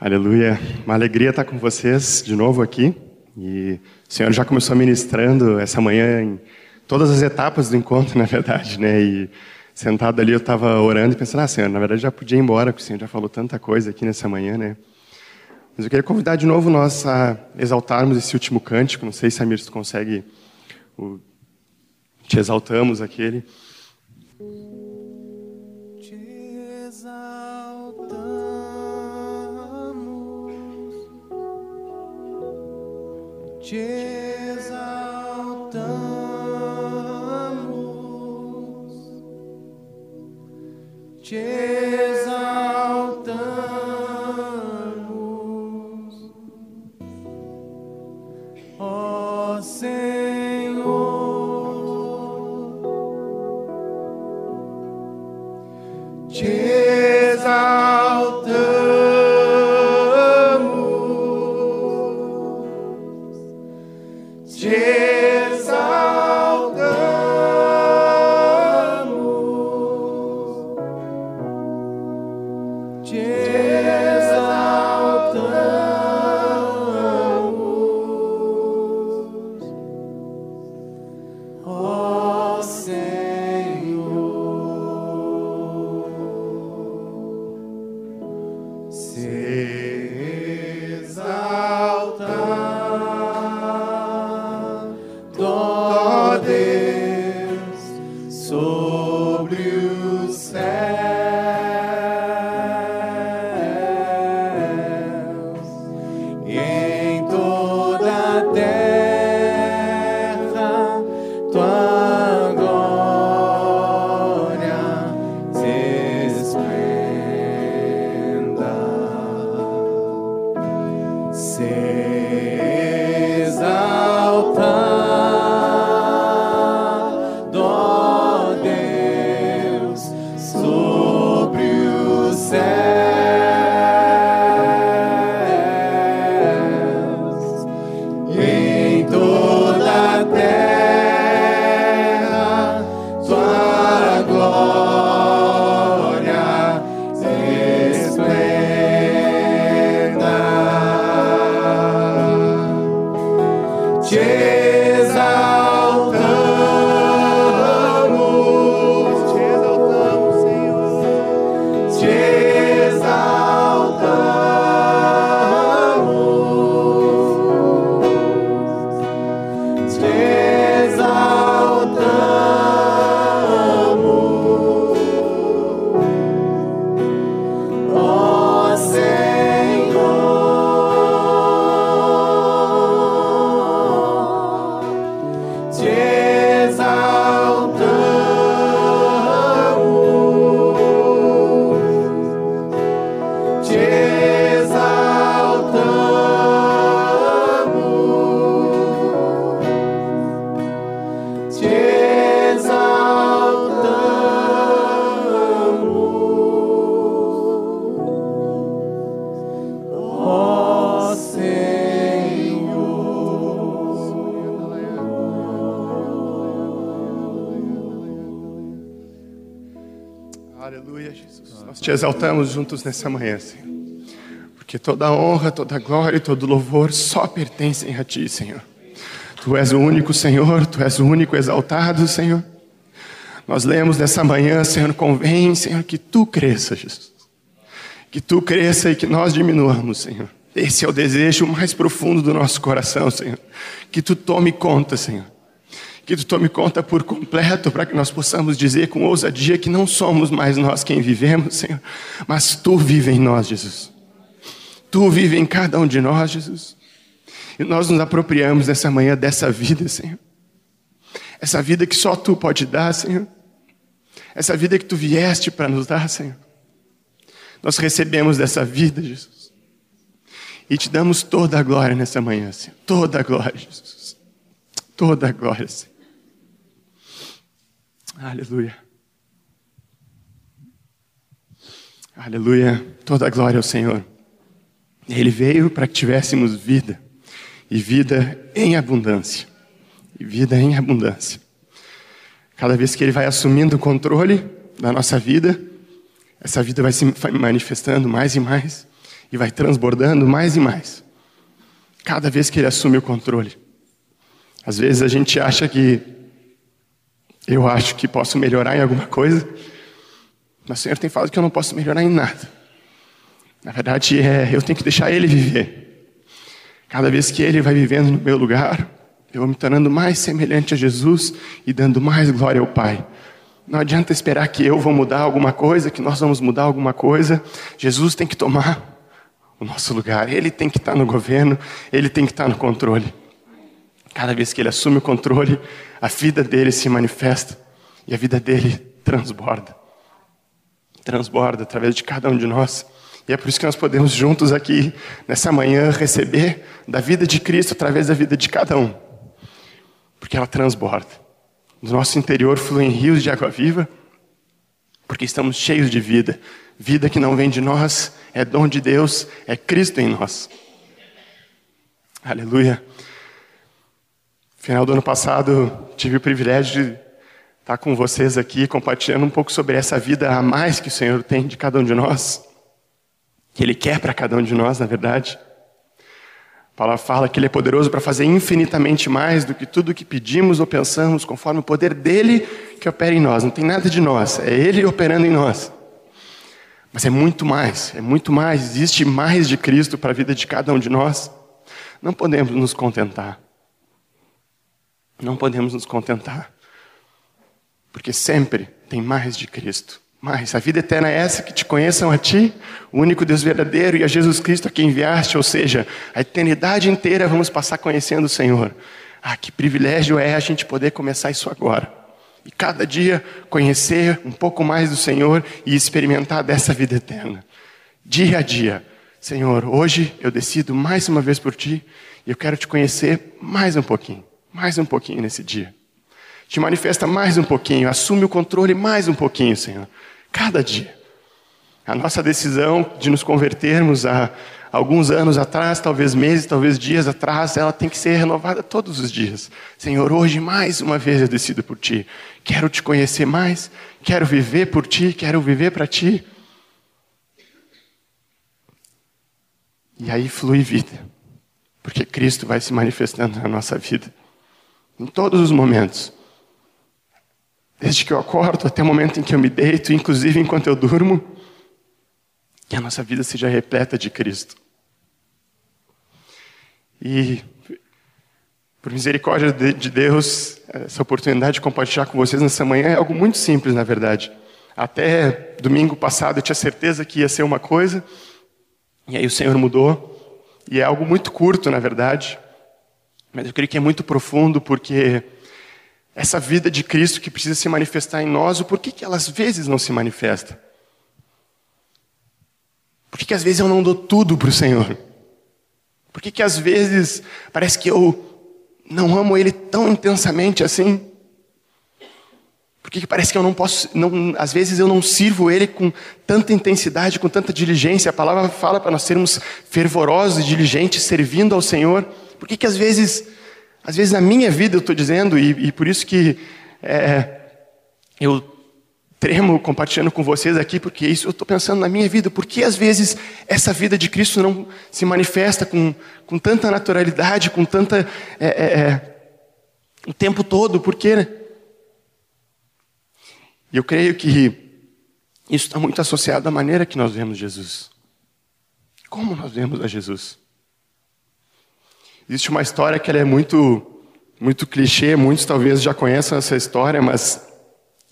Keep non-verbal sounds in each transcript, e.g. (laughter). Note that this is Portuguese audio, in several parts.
Aleluia. Uma alegria estar com vocês de novo aqui. E o Senhor já começou ministrando essa manhã em todas as etapas do encontro, (laughs) na verdade, né? E sentado ali eu estava orando e pensando, ah, Senhor, na verdade já podia ir embora, porque o Senhor já falou tanta coisa aqui nessa manhã, né? Mas eu queria convidar de novo nós a exaltarmos esse último cântico. Não sei se a Mir consegue. O... Te exaltamos aquele. Te exaltamos, te exaltamos, te exaltamos juntos nessa manhã, Senhor. Porque toda honra, toda glória e todo louvor só pertencem a Ti, Senhor. Tu és o único Senhor, Tu és o único exaltado, Senhor. Nós lemos nessa manhã, Senhor, convém, Senhor, que Tu cresça, Jesus. Que Tu cresça e que nós diminuamos, Senhor. Esse é o desejo mais profundo do nosso coração, Senhor. Que Tu tome conta, Senhor. Que Tu tome conta por completo para que nós possamos dizer com ousadia que não somos mais nós quem vivemos, Senhor, mas Tu vive em nós, Jesus. Tu vive em cada um de nós, Jesus. E nós nos apropriamos nessa manhã dessa vida, Senhor. Essa vida que só Tu pode dar, Senhor. Essa vida que Tu vieste para nos dar, Senhor. Nós recebemos dessa vida, Jesus. E te damos toda a glória nessa manhã, Senhor. Toda a glória, Jesus. Toda a glória, Senhor. Aleluia. Aleluia. Toda a glória ao Senhor. Ele veio para que tivéssemos vida, e vida em abundância. E vida em abundância. Cada vez que Ele vai assumindo o controle da nossa vida, essa vida vai se manifestando mais e mais, e vai transbordando mais e mais. Cada vez que ele assume o controle. Às vezes a gente acha que eu acho que posso melhorar em alguma coisa, mas o Senhor tem falado que eu não posso melhorar em nada. Na verdade, é, eu tenho que deixar Ele viver. Cada vez que Ele vai vivendo no meu lugar, eu vou me tornando mais semelhante a Jesus e dando mais glória ao Pai. Não adianta esperar que eu vou mudar alguma coisa, que nós vamos mudar alguma coisa. Jesus tem que tomar o nosso lugar. Ele tem que estar no governo, ele tem que estar no controle. Cada vez que ele assume o controle, a vida dele se manifesta e a vida dele transborda. Transborda através de cada um de nós. E é por isso que nós podemos juntos aqui, nessa manhã, receber da vida de Cristo através da vida de cada um. Porque ela transborda. Do nosso interior fluem rios de água viva, porque estamos cheios de vida. Vida que não vem de nós, é dom de Deus, é Cristo em nós. Aleluia. Final do ano passado, tive o privilégio de estar com vocês aqui, compartilhando um pouco sobre essa vida a mais que o Senhor tem de cada um de nós que Ele quer para cada um de nós, na verdade. A palavra fala que Ele é poderoso para fazer infinitamente mais do que tudo que pedimos ou pensamos, conforme o poder dele que opera em nós. Não tem nada de nós, é Ele operando em nós. Mas é muito mais, é muito mais. Existe mais de Cristo para a vida de cada um de nós. Não podemos nos contentar. Não podemos nos contentar. Porque sempre tem mais de Cristo. Mas a vida eterna é essa, que te conheçam a Ti, o único Deus verdadeiro, e a Jesus Cristo a quem enviaste, ou seja, a eternidade inteira vamos passar conhecendo o Senhor. Ah, que privilégio é a gente poder começar isso agora. E cada dia conhecer um pouco mais do Senhor e experimentar dessa vida eterna. Dia a dia. Senhor, hoje eu decido mais uma vez por Ti, e eu quero te conhecer mais um pouquinho, mais um pouquinho nesse dia. Te manifesta mais um pouquinho, assume o controle mais um pouquinho, Senhor. Cada dia. A nossa decisão de nos convertermos há alguns anos atrás, talvez meses, talvez dias atrás, ela tem que ser renovada todos os dias. Senhor, hoje mais uma vez eu decido por Ti. Quero te conhecer mais, quero viver por Ti, quero viver para Ti. E aí flui vida, porque Cristo vai se manifestando na nossa vida, em todos os momentos. Desde que eu acordo até o momento em que eu me deito, inclusive enquanto eu durmo, que a nossa vida seja repleta de Cristo. E, por misericórdia de Deus, essa oportunidade de compartilhar com vocês nessa manhã é algo muito simples, na verdade. Até domingo passado eu tinha certeza que ia ser uma coisa, e aí o Senhor mudou, e é algo muito curto, na verdade, mas eu creio que é muito profundo, porque essa vida de Cristo que precisa se manifestar em nós, o porquê que ela às vezes não se manifesta? Por que, que às vezes eu não dou tudo para o Senhor? Por que, que às vezes parece que eu não amo Ele tão intensamente assim? Por que, que parece que eu não posso, não, às vezes eu não sirvo Ele com tanta intensidade, com tanta diligência? A palavra fala para nós sermos fervorosos e diligentes servindo ao Senhor. Por que, que às vezes às vezes na minha vida eu estou dizendo, e, e, por isso que é, eu tremo compartilhando com vocês aqui, porque isso eu estou pensando na minha vida. Por que às vezes essa vida de Cristo não se manifesta com, com tanta naturalidade, com tanta. É, é, é o tempo todo? Por quê? Né? E eu creio que isso está muito associado à maneira que nós vemos Jesus. Como nós vemos a Jesus? Existe uma história que é muito, muito clichê, muitos talvez já conheçam essa história, mas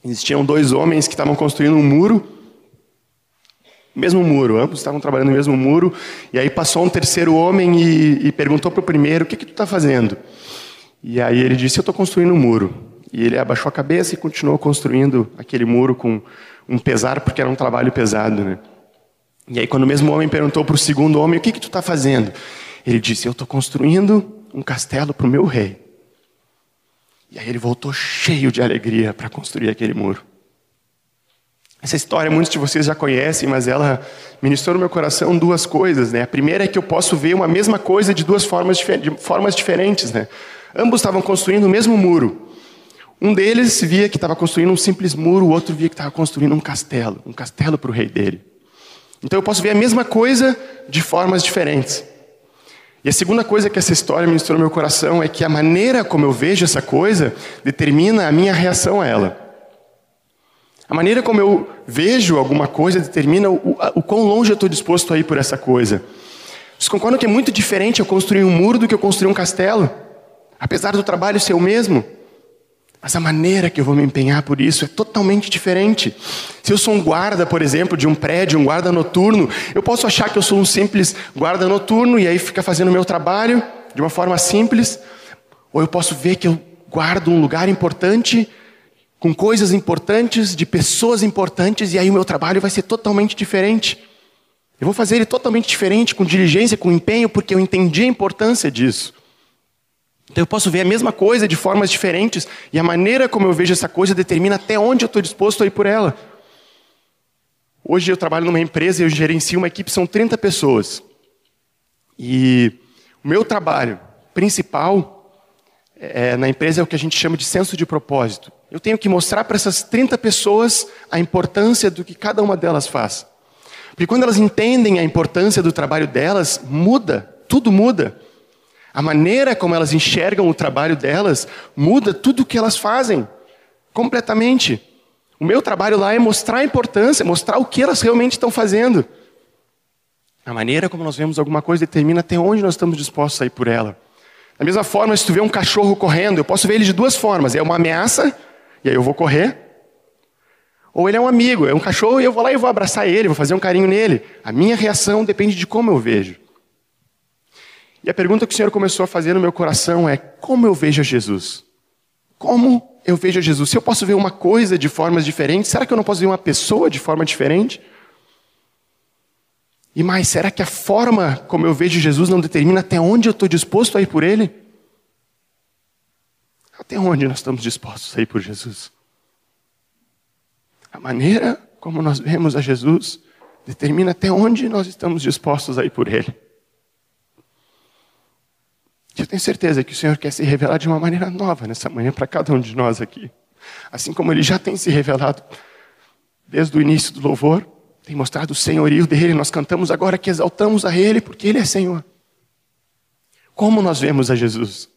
existiam dois homens que estavam construindo um muro, mesmo muro, ambos estavam trabalhando no mesmo muro, e aí passou um terceiro homem e, e perguntou para o primeiro, o que, que tu está fazendo? E aí ele disse, eu estou construindo um muro. E ele abaixou a cabeça e continuou construindo aquele muro com um pesar, porque era um trabalho pesado. Né? E aí quando o mesmo homem perguntou para o segundo homem, o que, que tu está fazendo? Ele disse: Eu estou construindo um castelo para o meu rei. E aí ele voltou cheio de alegria para construir aquele muro. Essa história muitos de vocês já conhecem, mas ela ministrou no meu coração duas coisas. Né? A primeira é que eu posso ver uma mesma coisa de duas formas, de formas diferentes. Né? Ambos estavam construindo o mesmo muro. Um deles via que estava construindo um simples muro, o outro via que estava construindo um castelo um castelo para o rei dele. Então eu posso ver a mesma coisa de formas diferentes. E a segunda coisa que essa história ministrou no meu coração é que a maneira como eu vejo essa coisa determina a minha reação a ela. A maneira como eu vejo alguma coisa determina o, o quão longe eu estou disposto a ir por essa coisa. Vocês concordam que é muito diferente eu construir um muro do que eu construir um castelo? Apesar do trabalho ser o mesmo? Mas a maneira que eu vou me empenhar por isso é totalmente diferente. Se eu sou um guarda, por exemplo, de um prédio, um guarda noturno, eu posso achar que eu sou um simples guarda noturno e aí fica fazendo o meu trabalho de uma forma simples, ou eu posso ver que eu guardo um lugar importante, com coisas importantes, de pessoas importantes, e aí o meu trabalho vai ser totalmente diferente. Eu vou fazer ele totalmente diferente, com diligência, com empenho, porque eu entendi a importância disso. Então eu posso ver a mesma coisa de formas diferentes e a maneira como eu vejo essa coisa determina até onde eu estou disposto a ir por ela. Hoje eu trabalho numa empresa e eu gerencio uma equipe, são 30 pessoas. E o meu trabalho principal é, na empresa é o que a gente chama de senso de propósito. Eu tenho que mostrar para essas 30 pessoas a importância do que cada uma delas faz. Porque quando elas entendem a importância do trabalho delas, muda, tudo muda. A maneira como elas enxergam o trabalho delas muda tudo o que elas fazem, completamente. O meu trabalho lá é mostrar a importância, mostrar o que elas realmente estão fazendo. A maneira como nós vemos alguma coisa determina até onde nós estamos dispostos a ir por ela. Da mesma forma, se tu vê um cachorro correndo, eu posso ver ele de duas formas. É uma ameaça, e aí eu vou correr. Ou ele é um amigo, é um cachorro e eu vou lá e vou abraçar ele, vou fazer um carinho nele. A minha reação depende de como eu vejo. E a pergunta que o Senhor começou a fazer no meu coração é: como eu vejo Jesus? Como eu vejo Jesus? Se eu posso ver uma coisa de formas diferentes, será que eu não posso ver uma pessoa de forma diferente? E mais, será que a forma como eu vejo Jesus não determina até onde eu estou disposto a ir por Ele? Até onde nós estamos dispostos a ir por Jesus? A maneira como nós vemos a Jesus determina até onde nós estamos dispostos a ir por Ele. Eu tenho certeza que o Senhor quer se revelar de uma maneira nova nessa manhã para cada um de nós aqui. Assim como Ele já tem se revelado desde o início do louvor, tem mostrado o senhorio dele. Nós cantamos agora que exaltamos a Ele porque Ele é Senhor. Como nós vemos a Jesus?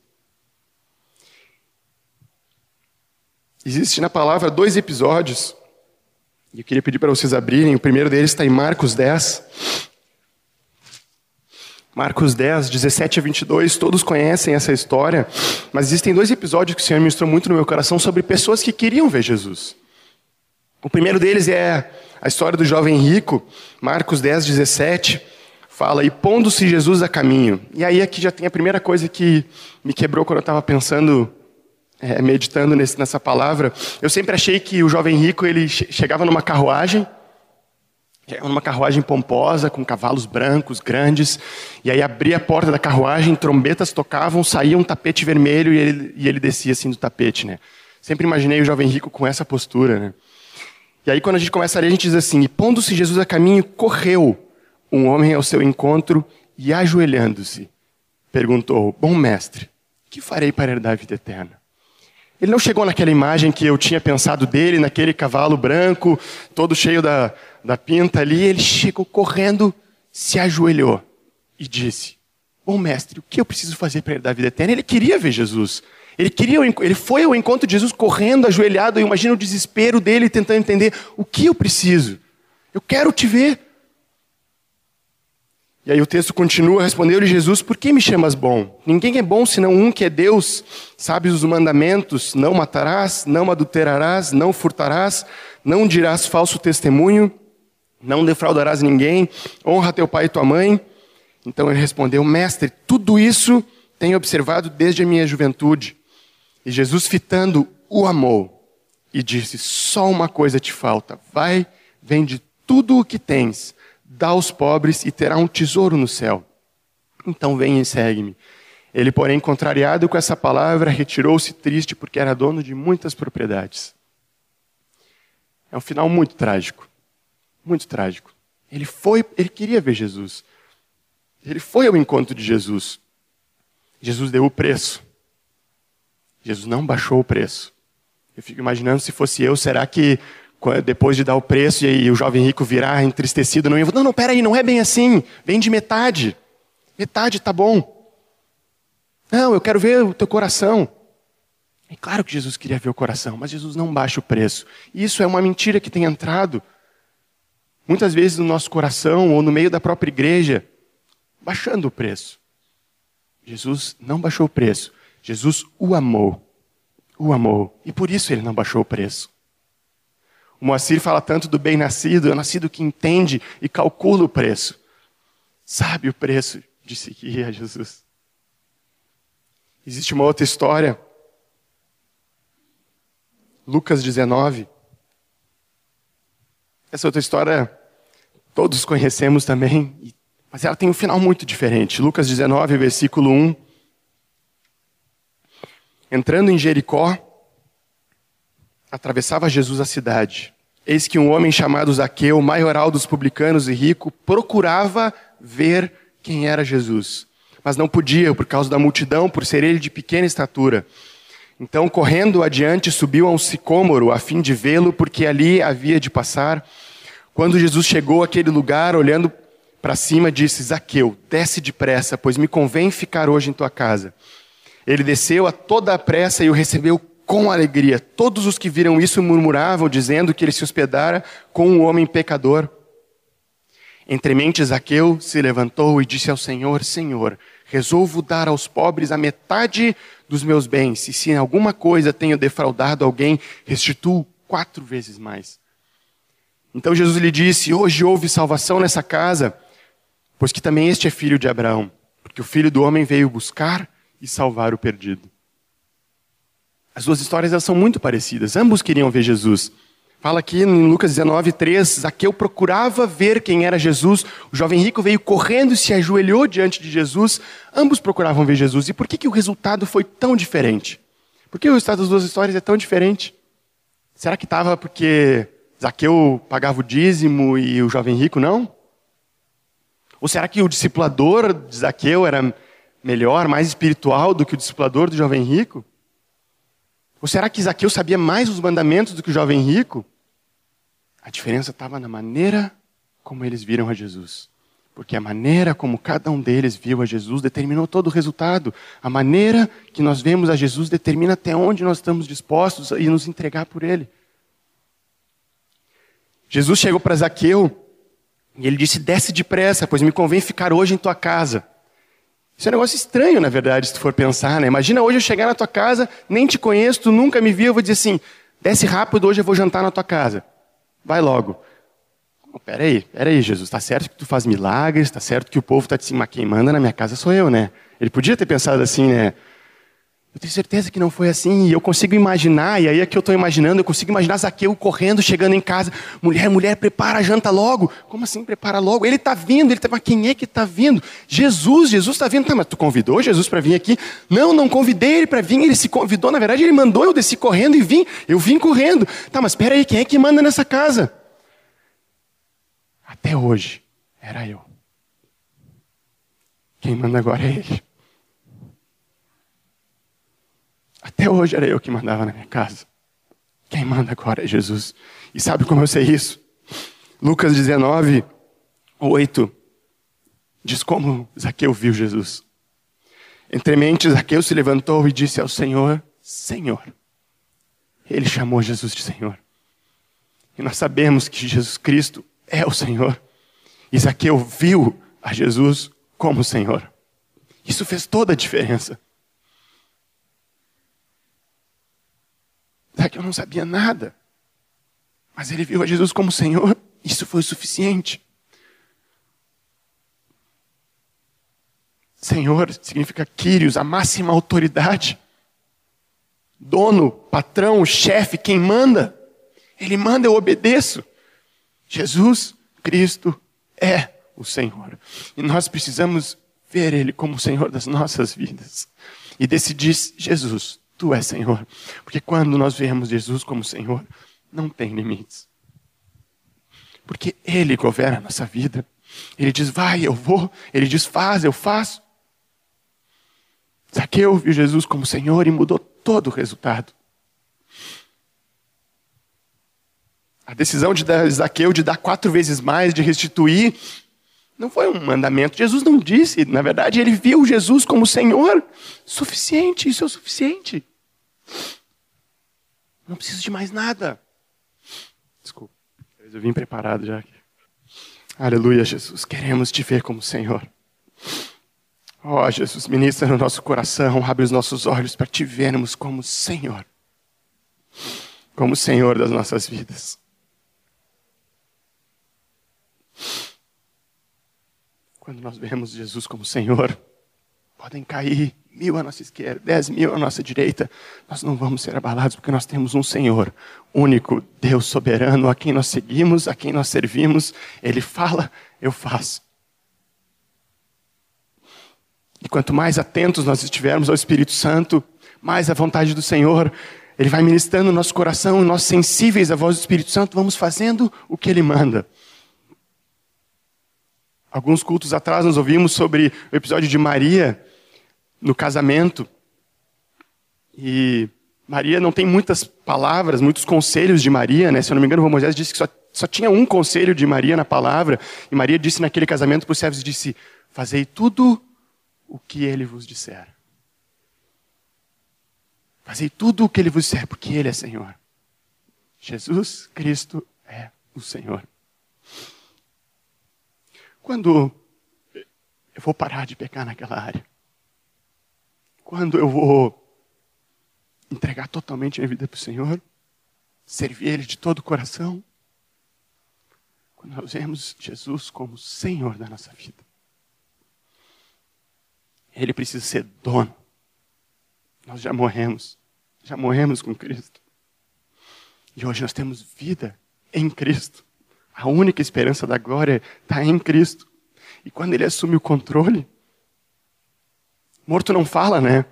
Existe na palavra dois episódios, e eu queria pedir para vocês abrirem. O primeiro deles está em Marcos 10. Marcos 10, 17 a 22, todos conhecem essa história, mas existem dois episódios que o Senhor ministrou muito no meu coração sobre pessoas que queriam ver Jesus. O primeiro deles é a história do jovem rico, Marcos 10, 17, fala, e pondo-se Jesus a caminho. E aí aqui já tem a primeira coisa que me quebrou quando eu estava pensando, é, meditando nesse, nessa palavra. Eu sempre achei que o jovem rico, ele chegava numa carruagem, numa carruagem pomposa, com cavalos brancos, grandes, e aí abria a porta da carruagem, trombetas tocavam, saía um tapete vermelho e ele, e ele descia assim do tapete, né? Sempre imaginei o jovem rico com essa postura, né? E aí quando a gente começa a ler, a gente diz assim, e pondo-se Jesus a caminho, correu um homem ao seu encontro e ajoelhando-se, perguntou, bom mestre, que farei para herdar a vida eterna? Ele não chegou naquela imagem que eu tinha pensado dele, naquele cavalo branco, todo cheio da, da pinta ali. Ele chegou correndo, se ajoelhou e disse: Bom mestre, o que eu preciso fazer para herdar a vida eterna? Ele queria ver Jesus. Ele queria, ele foi ao encontro de Jesus correndo, ajoelhado. Eu imagino o desespero dele tentando entender o que eu preciso. Eu quero te ver. E aí o texto continua, respondeu-lhe Jesus, por que me chamas bom? Ninguém é bom senão um que é Deus. Sabes os mandamentos, não matarás, não adulterarás, não furtarás, não dirás falso testemunho, não defraudarás ninguém, honra teu pai e tua mãe. Então ele respondeu, mestre, tudo isso tenho observado desde a minha juventude. E Jesus fitando o amou e disse, só uma coisa te falta, vai, vende tudo o que tens dá aos pobres e terá um tesouro no céu. Então vem e segue-me. Ele, porém, contrariado com essa palavra, retirou-se triste porque era dono de muitas propriedades. É um final muito trágico. Muito trágico. Ele foi, ele queria ver Jesus. Ele foi ao encontro de Jesus. Jesus deu o preço. Jesus não baixou o preço. Eu fico imaginando se fosse eu, será que depois de dar o preço e o jovem rico virar entristecido, não não, não, peraí, não é bem assim, vem de metade, metade tá bom. Não, eu quero ver o teu coração. É claro que Jesus queria ver o coração, mas Jesus não baixa o preço. Isso é uma mentira que tem entrado muitas vezes no nosso coração ou no meio da própria igreja, baixando o preço. Jesus não baixou o preço. Jesus o amou. O amou. E por isso ele não baixou o preço. O Moacir fala tanto do bem-nascido, é nascido que entende e calcula o preço. Sabe o preço de seguir a Jesus. Existe uma outra história. Lucas 19. Essa outra história todos conhecemos também, mas ela tem um final muito diferente. Lucas 19, versículo 1. Entrando em Jericó, atravessava Jesus a cidade. Eis que um homem chamado Zaqueu, maioral dos publicanos e rico, procurava ver quem era Jesus, mas não podia por causa da multidão, por ser ele de pequena estatura. Então, correndo adiante, subiu a um sicômoro a fim de vê-lo, porque ali havia de passar. Quando Jesus chegou àquele lugar, olhando para cima, disse: Zaqueu, desce depressa, pois me convém ficar hoje em tua casa. Ele desceu a toda a pressa e o recebeu com alegria. Todos os que viram isso murmuravam, dizendo que ele se hospedara com um homem pecador. Entre mentes, Zaqueu se levantou e disse ao Senhor: Senhor, resolvo dar aos pobres a metade dos meus bens, e se em alguma coisa tenho defraudado alguém, restituo quatro vezes mais. Então Jesus lhe disse: Hoje houve salvação nessa casa, pois que também este é filho de Abraão, porque o filho do homem veio buscar e salvar o perdido. As duas histórias são muito parecidas, ambos queriam ver Jesus. Fala aqui em Lucas 19, 3, Zaqueu procurava ver quem era Jesus, o jovem rico veio correndo e se ajoelhou diante de Jesus, ambos procuravam ver Jesus. E por que, que o resultado foi tão diferente? Por que o resultado das duas histórias é tão diferente? Será que estava porque Zaqueu pagava o dízimo e o jovem rico não? Ou será que o discipulador de Zaqueu era melhor, mais espiritual do que o discipulador do jovem rico? Ou será que Zaqueu sabia mais os mandamentos do que o jovem rico? A diferença estava na maneira como eles viram a Jesus. Porque a maneira como cada um deles viu a Jesus determinou todo o resultado. A maneira que nós vemos a Jesus determina até onde nós estamos dispostos a nos entregar por Ele. Jesus chegou para Zaqueu e ele disse: Desce depressa, pois me convém ficar hoje em tua casa. Isso é um negócio estranho, na verdade, se tu for pensar, né? Imagina hoje eu chegar na tua casa, nem te conheço, tu nunca me viu, eu vou dizer assim, desce rápido, hoje eu vou jantar na tua casa. Vai logo. Oh, peraí, peraí, Jesus, tá certo que tu faz milagres, tá certo que o povo tá te mas quem manda na minha casa sou eu, né? Ele podia ter pensado assim, né? Eu tenho certeza que não foi assim, e eu consigo imaginar, e aí é que eu estou imaginando, eu consigo imaginar Zaqueu correndo, chegando em casa, mulher, mulher, prepara a janta logo. Como assim prepara logo? Ele está vindo, ele está, mas quem é que está vindo? Jesus, Jesus está vindo. Tá, mas tu convidou Jesus para vir aqui? Não, não convidei ele para vir, ele se convidou, na verdade ele mandou, eu desci correndo e vim, eu vim correndo. Tá, mas espera aí, quem é que manda nessa casa? Até hoje, era eu. Quem manda agora é ele. Até hoje era eu que mandava na minha casa. Quem manda agora é Jesus. E sabe como eu sei isso? Lucas 19, 8, diz como Zaqueu viu Jesus. Entre mentes, Zaqueu se levantou e disse ao Senhor: Senhor. Ele chamou Jesus de Senhor. E nós sabemos que Jesus Cristo é o Senhor. E Zaqueu viu a Jesus como Senhor. Isso fez toda a diferença. Que eu não sabia nada. Mas ele viu a Jesus como Senhor, isso foi o suficiente. Senhor significa Quírios, a máxima autoridade. Dono, patrão, chefe, quem manda. Ele manda, eu obedeço. Jesus Cristo é o Senhor. E nós precisamos ver Ele como o Senhor das nossas vidas. E decidir, Jesus, Tu és Senhor. Porque quando nós vemos Jesus como Senhor, não tem limites. Porque Ele governa a nossa vida. Ele diz, vai, eu vou. Ele diz, faz, eu faço. Zaqueu viu Jesus como Senhor e mudou todo o resultado. A decisão de Zaqueu de dar quatro vezes mais, de restituir, não foi um mandamento. Jesus não disse, na verdade, ele viu Jesus como Senhor. Suficiente, isso é o suficiente. Não preciso de mais nada. Desculpa, eu vim preparado já. Aleluia, Jesus. Queremos te ver como Senhor. Ó oh, Jesus, ministra no nosso coração, abre os nossos olhos para te vermos como Senhor. Como Senhor das nossas vidas. Quando nós vemos Jesus como Senhor, podem cair mil à nossa esquerda, dez mil à nossa direita, nós não vamos ser abalados porque nós temos um Senhor, único, Deus soberano, a quem nós seguimos, a quem nós servimos. Ele fala, eu faço. E quanto mais atentos nós estivermos ao Espírito Santo, mais a vontade do Senhor, Ele vai ministrando no nosso coração, e nós sensíveis à voz do Espírito Santo, vamos fazendo o que Ele manda. Alguns cultos atrás nós ouvimos sobre o episódio de Maria, no casamento. E Maria não tem muitas palavras, muitos conselhos de Maria, né? Se eu não me engano, o Moisés disse que só, só tinha um conselho de Maria na palavra. E Maria disse naquele casamento para os servos, disse, fazei tudo o que ele vos disser. Fazei tudo o que ele vos disser, porque ele é Senhor. Jesus Cristo é o Senhor. Quando eu vou parar de pecar naquela área? Quando eu vou entregar totalmente a minha vida para o Senhor? Servir Ele de todo o coração? Quando nós vemos Jesus como Senhor da nossa vida. Ele precisa ser dono. Nós já morremos. Já morremos com Cristo. E hoje nós temos vida em Cristo. A única esperança da glória está em Cristo. E quando Ele assume o controle, Morto não fala, né?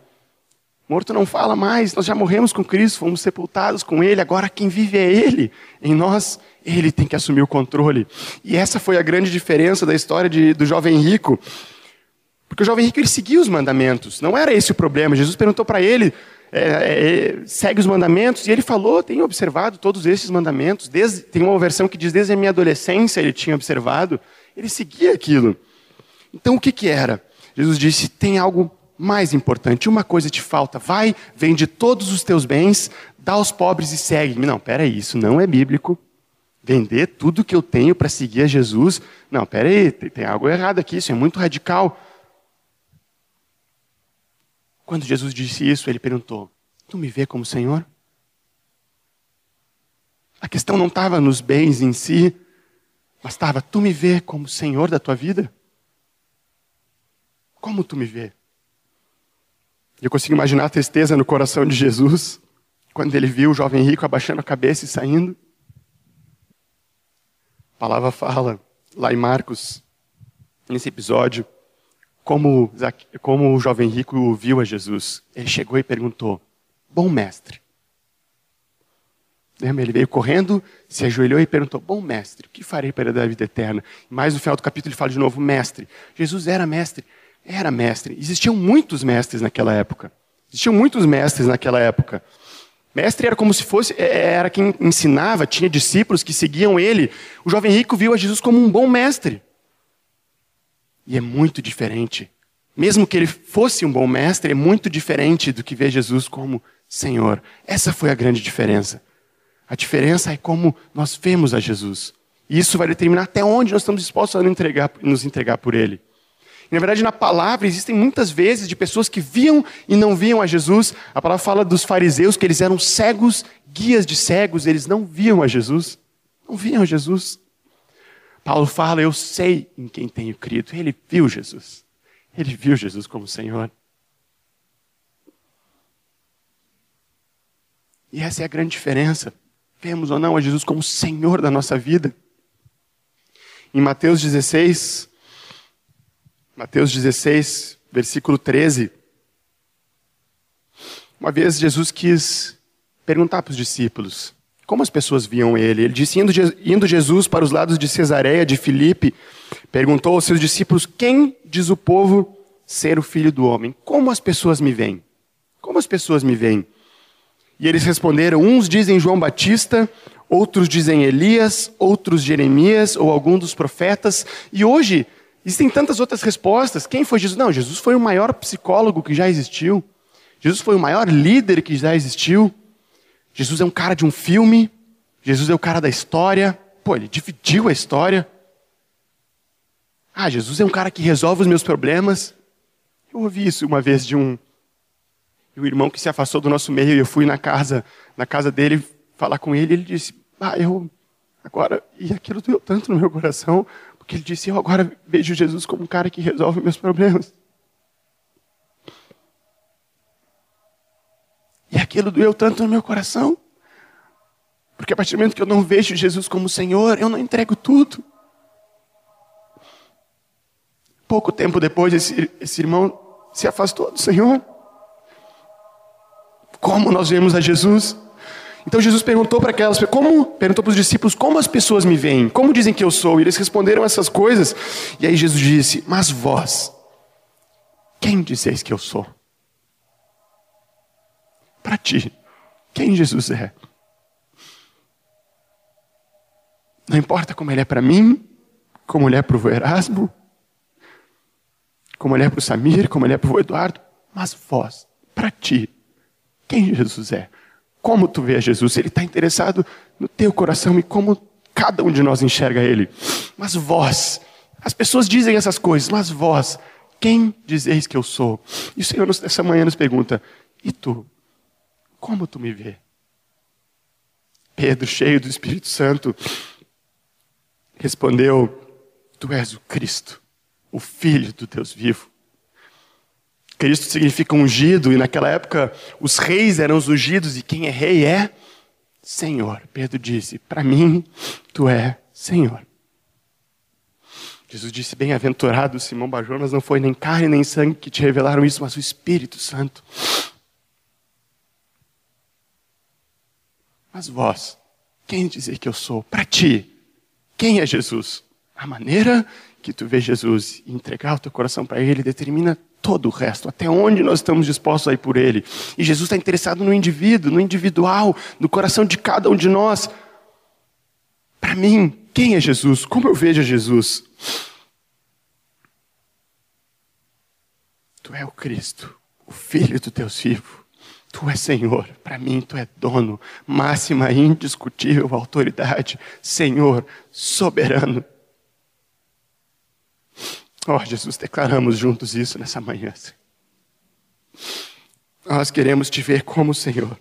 Morto não fala mais, nós já morremos com Cristo, fomos sepultados com Ele, agora quem vive é Ele. Em nós, Ele tem que assumir o controle. E essa foi a grande diferença da história de, do jovem rico. Porque o jovem rico ele seguia os mandamentos, não era esse o problema. Jesus perguntou para ele: é, é, segue os mandamentos, e ele falou: tenho observado todos esses mandamentos. Desde, tem uma versão que diz: desde a minha adolescência ele tinha observado. Ele seguia aquilo. Então o que, que era? Jesus disse: tem algo mais importante, uma coisa te falta, vai, vende todos os teus bens, dá aos pobres e segue-me. Não, peraí, isso não é bíblico. Vender tudo que eu tenho para seguir a Jesus. Não, peraí, tem, tem algo errado aqui, isso é muito radical. Quando Jesus disse isso, ele perguntou: Tu me vê como Senhor? A questão não estava nos bens em si, mas estava: Tu me vê como Senhor da tua vida? Como tu me vê? Eu consigo imaginar a tristeza no coração de Jesus quando ele viu o jovem rico abaixando a cabeça e saindo. A palavra fala lá em Marcos, nesse episódio, como, como o jovem rico viu a Jesus. Ele chegou e perguntou: Bom mestre. Ele veio correndo, se ajoelhou e perguntou: Bom mestre, o que farei para dar a vida eterna? Mais no final do capítulo ele fala de novo: Mestre. Jesus era mestre era mestre. Existiam muitos mestres naquela época. Existiam muitos mestres naquela época. Mestre era como se fosse, é, é, era quem ensinava, tinha discípulos que seguiam ele. O jovem rico viu a Jesus como um bom mestre. E é muito diferente. Mesmo que ele fosse um bom mestre, é muito diferente do que ver Jesus como Senhor. Essa foi a grande diferença. A diferença é como nós vemos a Jesus. E isso vai determinar até onde nós estamos dispostos a nos entregar, nos entregar por Ele. E, na verdade, na palavra existem muitas vezes de pessoas que viam e não viam a Jesus. A palavra fala dos fariseus que eles eram cegos, guias de cegos, eles não viam a Jesus. Não viam a Jesus. Paulo fala: Eu sei em quem tenho crido. Ele viu Jesus. Ele viu Jesus como Senhor. E essa é a grande diferença. Vemos ou não a Jesus como Senhor da nossa vida. Em Mateus 16, Mateus 16, versículo 13. Uma vez Jesus quis perguntar para os discípulos como as pessoas viam ele. Ele disse: indo, Jesus para os lados de Cesareia de Filipe, perguntou aos seus discípulos: Quem diz o povo ser o filho do homem? Como as pessoas me veem? Como as pessoas me veem? E eles responderam: Uns dizem João Batista, Outros dizem Elias, outros Jeremias ou algum dos profetas. E hoje existem tantas outras respostas. Quem foi Jesus? Não, Jesus foi o maior psicólogo que já existiu. Jesus foi o maior líder que já existiu. Jesus é um cara de um filme. Jesus é o cara da história. Pô, ele dividiu a história. Ah, Jesus é um cara que resolve os meus problemas. Eu ouvi isso uma vez de um, de um irmão que se afastou do nosso meio e eu fui na casa, na casa dele falar com ele. Ele disse: Ah, eu agora e aquilo doeu tanto no meu coração porque ele disse: Eu agora vejo Jesus como um cara que resolve meus problemas. E aquilo doeu tanto no meu coração. Porque a partir do momento que eu não vejo Jesus como Senhor, eu não entrego tudo. Pouco tempo depois, esse, esse irmão se afastou do Senhor. Como nós vemos a Jesus? Então Jesus perguntou para aquelas, como perguntou para os discípulos, como as pessoas me veem? Como dizem que eu sou? E eles responderam essas coisas. E aí Jesus disse: Mas vós, quem dizeis que eu sou? Para ti, quem Jesus é? Não importa como ele é para mim, como ele é para o Erasmo, como ele é para o Samir, como ele é para o Eduardo, mas vós, para ti, quem Jesus é? Como tu vê Jesus? Ele está interessado no teu coração e como cada um de nós enxerga ele. Mas vós, as pessoas dizem essas coisas, mas vós, quem dizeis que eu sou? E o Senhor nessa manhã nos pergunta: e tu? Como tu me vê? Pedro, cheio do Espírito Santo, respondeu: Tu és o Cristo, o Filho do Deus vivo. Cristo significa ungido, e naquela época os reis eram os ungidos, e quem é rei é Senhor. Pedro disse: Para mim, tu é Senhor. Jesus disse: Bem-aventurado Simão Bajonas, não foi nem carne nem sangue que te revelaram isso, mas o Espírito Santo. Mas vós, quem dizer que eu sou? Para ti, quem é Jesus? A maneira que tu vê Jesus e entregar o teu coração para Ele determina todo o resto, até onde nós estamos dispostos a ir por Ele. E Jesus está interessado no indivíduo, no individual, no coração de cada um de nós. Para mim, quem é Jesus? Como eu vejo Jesus? Tu é o Cristo, o Filho do Deus vivo. Tu és Senhor, para mim tu és dono, máxima indiscutível autoridade, Senhor soberano. Oh, Jesus, declaramos juntos isso nessa manhã. Nós queremos te ver como Senhor.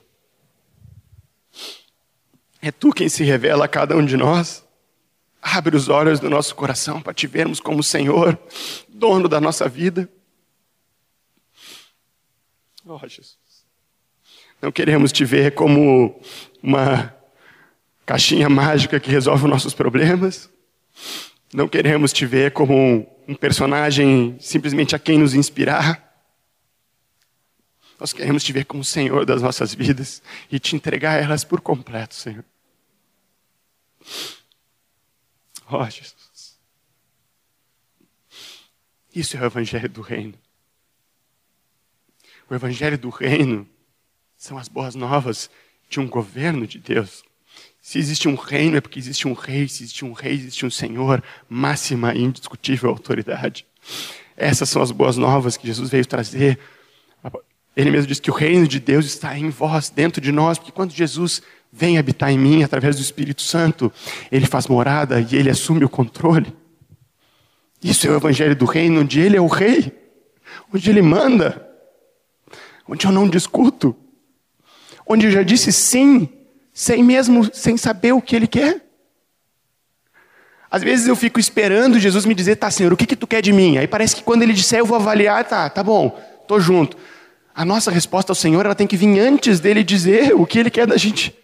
É tu quem se revela a cada um de nós. Abre os olhos do nosso coração para te vermos como Senhor, dono da nossa vida. Oh, Jesus. Não queremos te ver como uma caixinha mágica que resolve os nossos problemas. Não queremos te ver como um, um personagem simplesmente a quem nos inspirar. Nós queremos te ver como Senhor das nossas vidas e te entregar elas por completo, Senhor. Ó oh, Jesus. Isso é o Evangelho do Reino. O Evangelho do Reino são as boas novas de um governo de Deus. Se existe um reino, é porque existe um rei. Se existe um rei, existe um senhor, máxima e indiscutível autoridade. Essas são as boas novas que Jesus veio trazer. Ele mesmo diz que o reino de Deus está em vós, dentro de nós, porque quando Jesus vem habitar em mim através do Espírito Santo, ele faz morada e ele assume o controle. Isso é o evangelho do reino, onde ele é o rei, onde ele manda, onde eu não discuto, onde eu já disse sim sem mesmo, sem saber o que ele quer. Às vezes eu fico esperando Jesus me dizer, tá, Senhor, o que, que tu quer de mim? Aí parece que quando ele disser, eu vou avaliar, tá, tá bom, tô junto. A nossa resposta ao Senhor, ela tem que vir antes dele dizer o que ele quer da gente.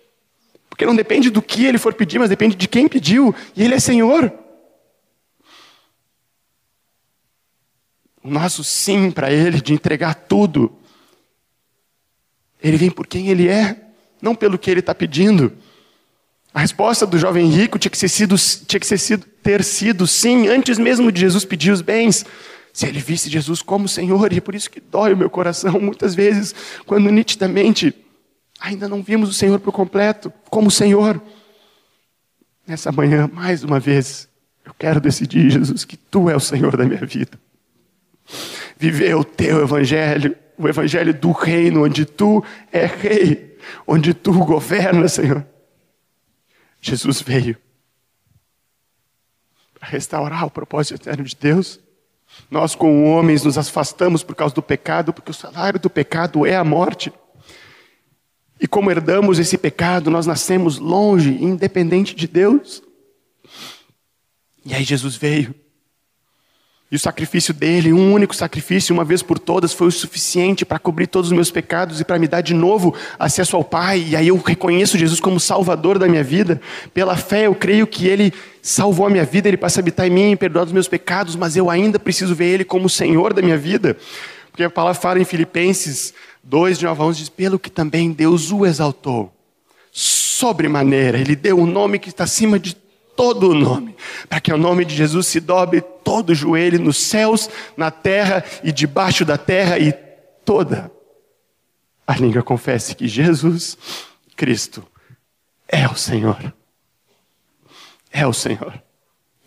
Porque não depende do que ele for pedir, mas depende de quem pediu, e ele é Senhor. O nosso sim para ele, de entregar tudo, ele vem por quem ele é não pelo que ele está pedindo. A resposta do jovem rico tinha que, ser sido, tinha que ter sido sim, antes mesmo de Jesus pedir os bens. Se ele visse Jesus como Senhor, e é por isso que dói o meu coração muitas vezes, quando nitidamente ainda não vimos o Senhor por completo, como Senhor. nessa manhã, mais uma vez, eu quero decidir, Jesus, que tu é o Senhor da minha vida. Viver o teu evangelho, o evangelho do reino, onde tu é rei, onde tu governas, Senhor. Jesus veio para restaurar o propósito eterno de Deus. Nós, como homens, nos afastamos por causa do pecado, porque o salário do pecado é a morte. E como herdamos esse pecado, nós nascemos longe, independente de Deus. E aí Jesus veio. E o sacrifício dele, um único sacrifício, uma vez por todas, foi o suficiente para cobrir todos os meus pecados e para me dar de novo acesso ao Pai. E aí eu reconheço Jesus como Salvador da minha vida. Pela fé eu creio que Ele salvou a minha vida, Ele passa a habitar em mim, perdoar os meus pecados, mas eu ainda preciso ver Ele como Senhor da minha vida. Porque a palavra fala em Filipenses 2, de 9 a 11, diz, pelo que também Deus o exaltou. Sobremaneira, Ele deu um nome que está acima de todo o nome, para que o nome de Jesus se dobre todo o joelho nos céus, na terra e debaixo da terra e toda a língua confesse que Jesus Cristo é o Senhor. É o Senhor.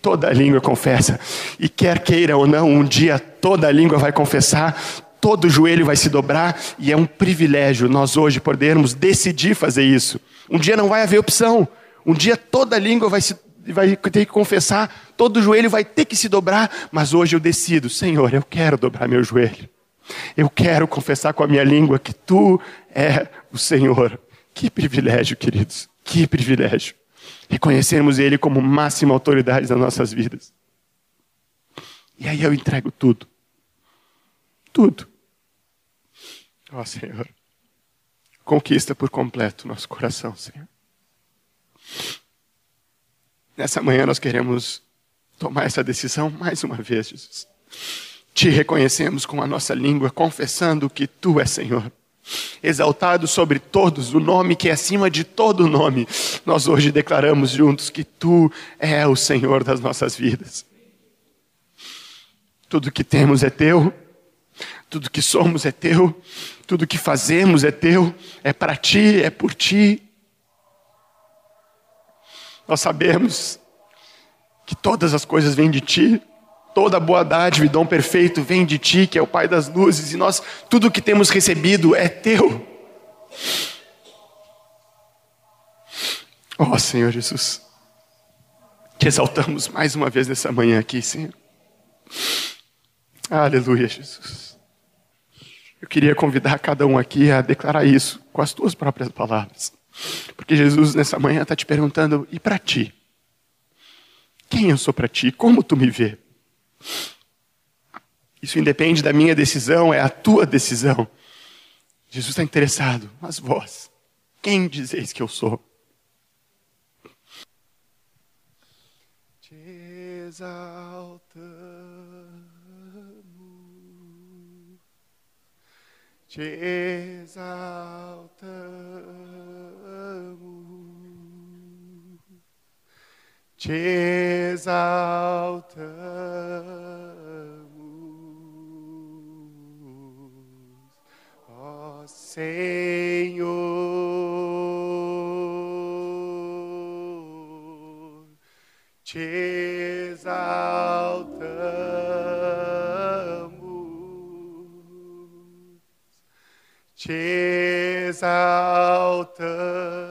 Toda a língua confessa. E quer queira ou não, um dia toda a língua vai confessar, todo o joelho vai se dobrar, e é um privilégio nós hoje podermos decidir fazer isso. Um dia não vai haver opção. Um dia toda língua vai se vai ter que confessar, todo joelho vai ter que se dobrar, mas hoje eu decido, Senhor, eu quero dobrar meu joelho. Eu quero confessar com a minha língua que tu é o Senhor. Que privilégio, queridos. Que privilégio. Reconhecermos Ele como máxima autoridade das nossas vidas. E aí eu entrego tudo. Tudo. Ó oh, Senhor. Conquista por completo nosso coração, Senhor. Nessa manhã nós queremos tomar essa decisão mais uma vez, Jesus. Te reconhecemos com a nossa língua, confessando que Tu és Senhor. Exaltado sobre todos, o nome que é acima de todo nome, nós hoje declaramos juntos que Tu é o Senhor das nossas vidas. Tudo que temos é Teu, tudo que somos é Teu, tudo que fazemos é Teu, é para Ti, é por Ti, nós sabemos que todas as coisas vêm de Ti, toda boa dádiva e dom perfeito vem de Ti, que é o Pai das luzes, e nós, tudo o que temos recebido é Teu. Oh, Senhor Jesus, te exaltamos mais uma vez nessa manhã aqui, Senhor. Aleluia, Jesus. Eu queria convidar cada um aqui a declarar isso com as tuas próprias palavras. Porque Jesus nessa manhã está te perguntando: e para ti? Quem eu sou para ti? Como tu me vê? Isso independe da minha decisão, é a tua decisão. Jesus está interessado, mas vós, quem dizeis que eu sou? Te exaltamos, te exaltamos. Te exaltamos, ó Senhor, te exaltamos, te exaltamos.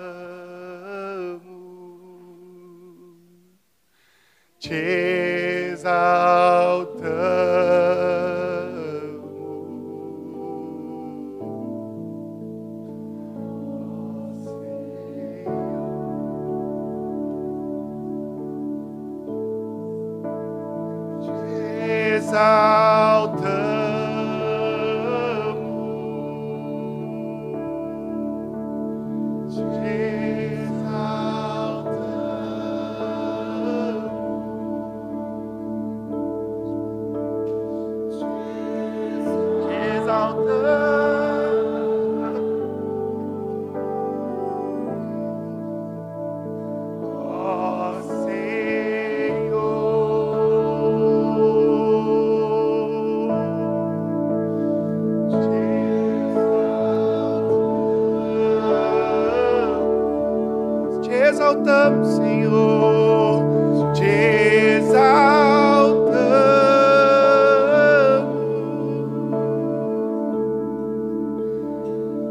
exaltamos, Senhor, te exaltamos,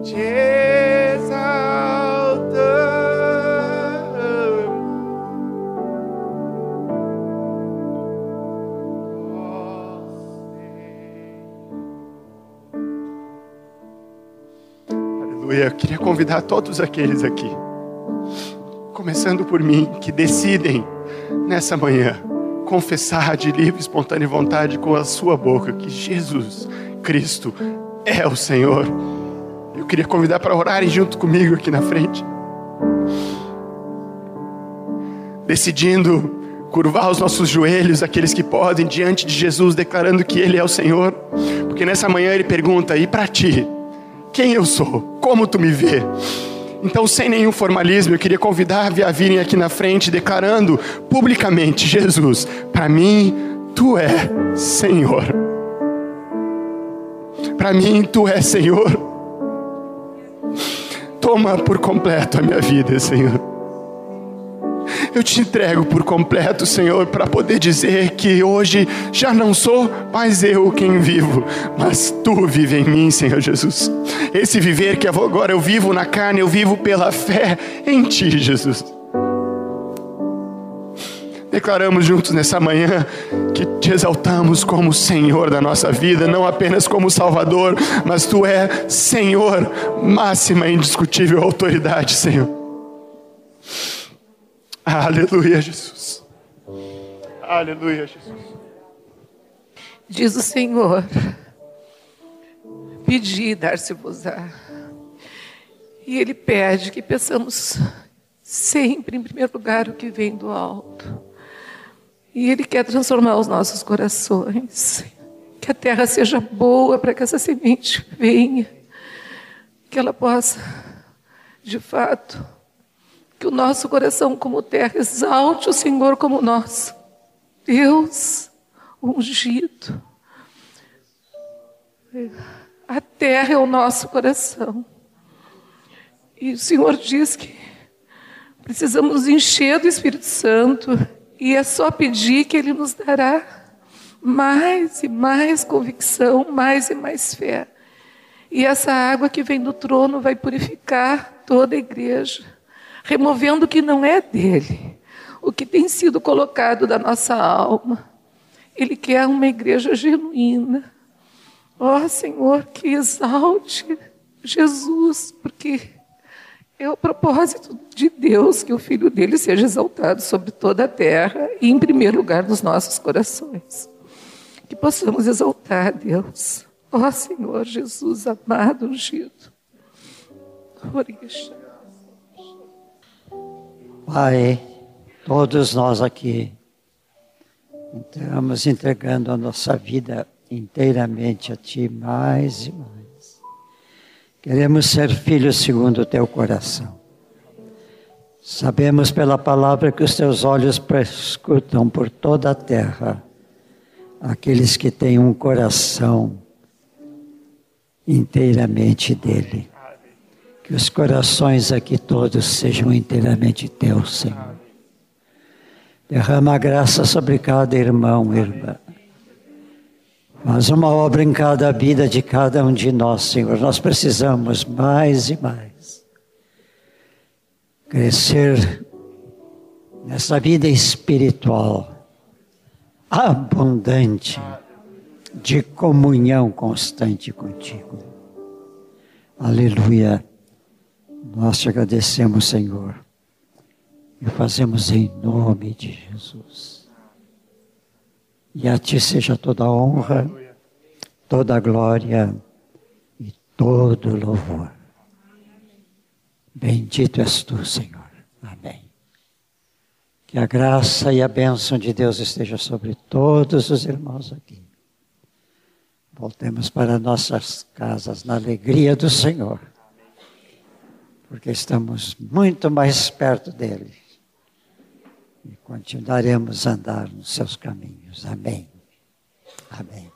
te exaltamos. Oh, Aleluia. Eu queria convidar todos aqueles aqui começando por mim, que decidem nessa manhã confessar de livre, espontânea vontade com a sua boca que Jesus Cristo é o Senhor. Eu queria convidar para orarem junto comigo aqui na frente. Decidindo curvar os nossos joelhos, aqueles que podem, diante de Jesus, declarando que Ele é o Senhor. Porque nessa manhã Ele pergunta: e para ti? Quem eu sou? Como tu me vê? Então, sem nenhum formalismo, eu queria convidar a virem aqui na frente, declarando publicamente: Jesus, para mim, tu é Senhor. Para mim, tu é Senhor. Toma por completo a minha vida, Senhor. Eu te entrego por completo, Senhor, para poder dizer que hoje já não sou mais eu quem vivo, mas tu vive em mim, Senhor Jesus. Esse viver que agora eu vivo na carne, eu vivo pela fé em ti, Jesus. Declaramos juntos nessa manhã que te exaltamos como Senhor da nossa vida, não apenas como Salvador, mas tu é Senhor, máxima e indiscutível autoridade, Senhor. Aleluia, Jesus. Aleluia, Jesus. Diz o Senhor: Pedi, dar-se-vos-á. E Ele pede que peçamos sempre, em primeiro lugar, o que vem do alto. E Ele quer transformar os nossos corações. Que a terra seja boa para que essa semente venha. Que ela possa, de fato, que o nosso coração, como terra, exalte o Senhor como nós. Deus ungido. A terra é o nosso coração. E o Senhor diz que precisamos encher do Espírito Santo e é só pedir que Ele nos dará mais e mais convicção, mais e mais fé. E essa água que vem do trono vai purificar toda a igreja removendo o que não é dele, o que tem sido colocado da nossa alma. Ele quer uma igreja genuína. Ó oh, Senhor, que exalte Jesus, porque é o propósito de Deus que o Filho dele seja exaltado sobre toda a terra e, em primeiro lugar, nos nossos corações. Que possamos exaltar Deus. Ó oh, Senhor Jesus amado, ungido. Obrigado. Pai, todos nós aqui estamos entregando a nossa vida inteiramente a Ti, mais e mais. Queremos ser filhos segundo o Teu coração. Sabemos pela palavra que os Teus olhos prescutam por toda a terra aqueles que têm um coração inteiramente dele. Que os corações aqui todos sejam inteiramente teus, Senhor. Derrama a graça sobre cada irmão, irmã. Faz uma obra em cada vida de cada um de nós, Senhor. Nós precisamos mais e mais crescer nessa vida espiritual abundante de comunhão constante contigo. Aleluia. Nós te agradecemos, Senhor, e fazemos em nome de Jesus. E a Ti seja toda a honra, toda a glória e todo o louvor. Bendito és Tu, Senhor. Amém. Que a graça e a bênção de Deus esteja sobre todos os irmãos aqui. Voltemos para nossas casas na alegria do Senhor porque estamos muito mais perto dele. E continuaremos a andar nos seus caminhos. Amém. Amém.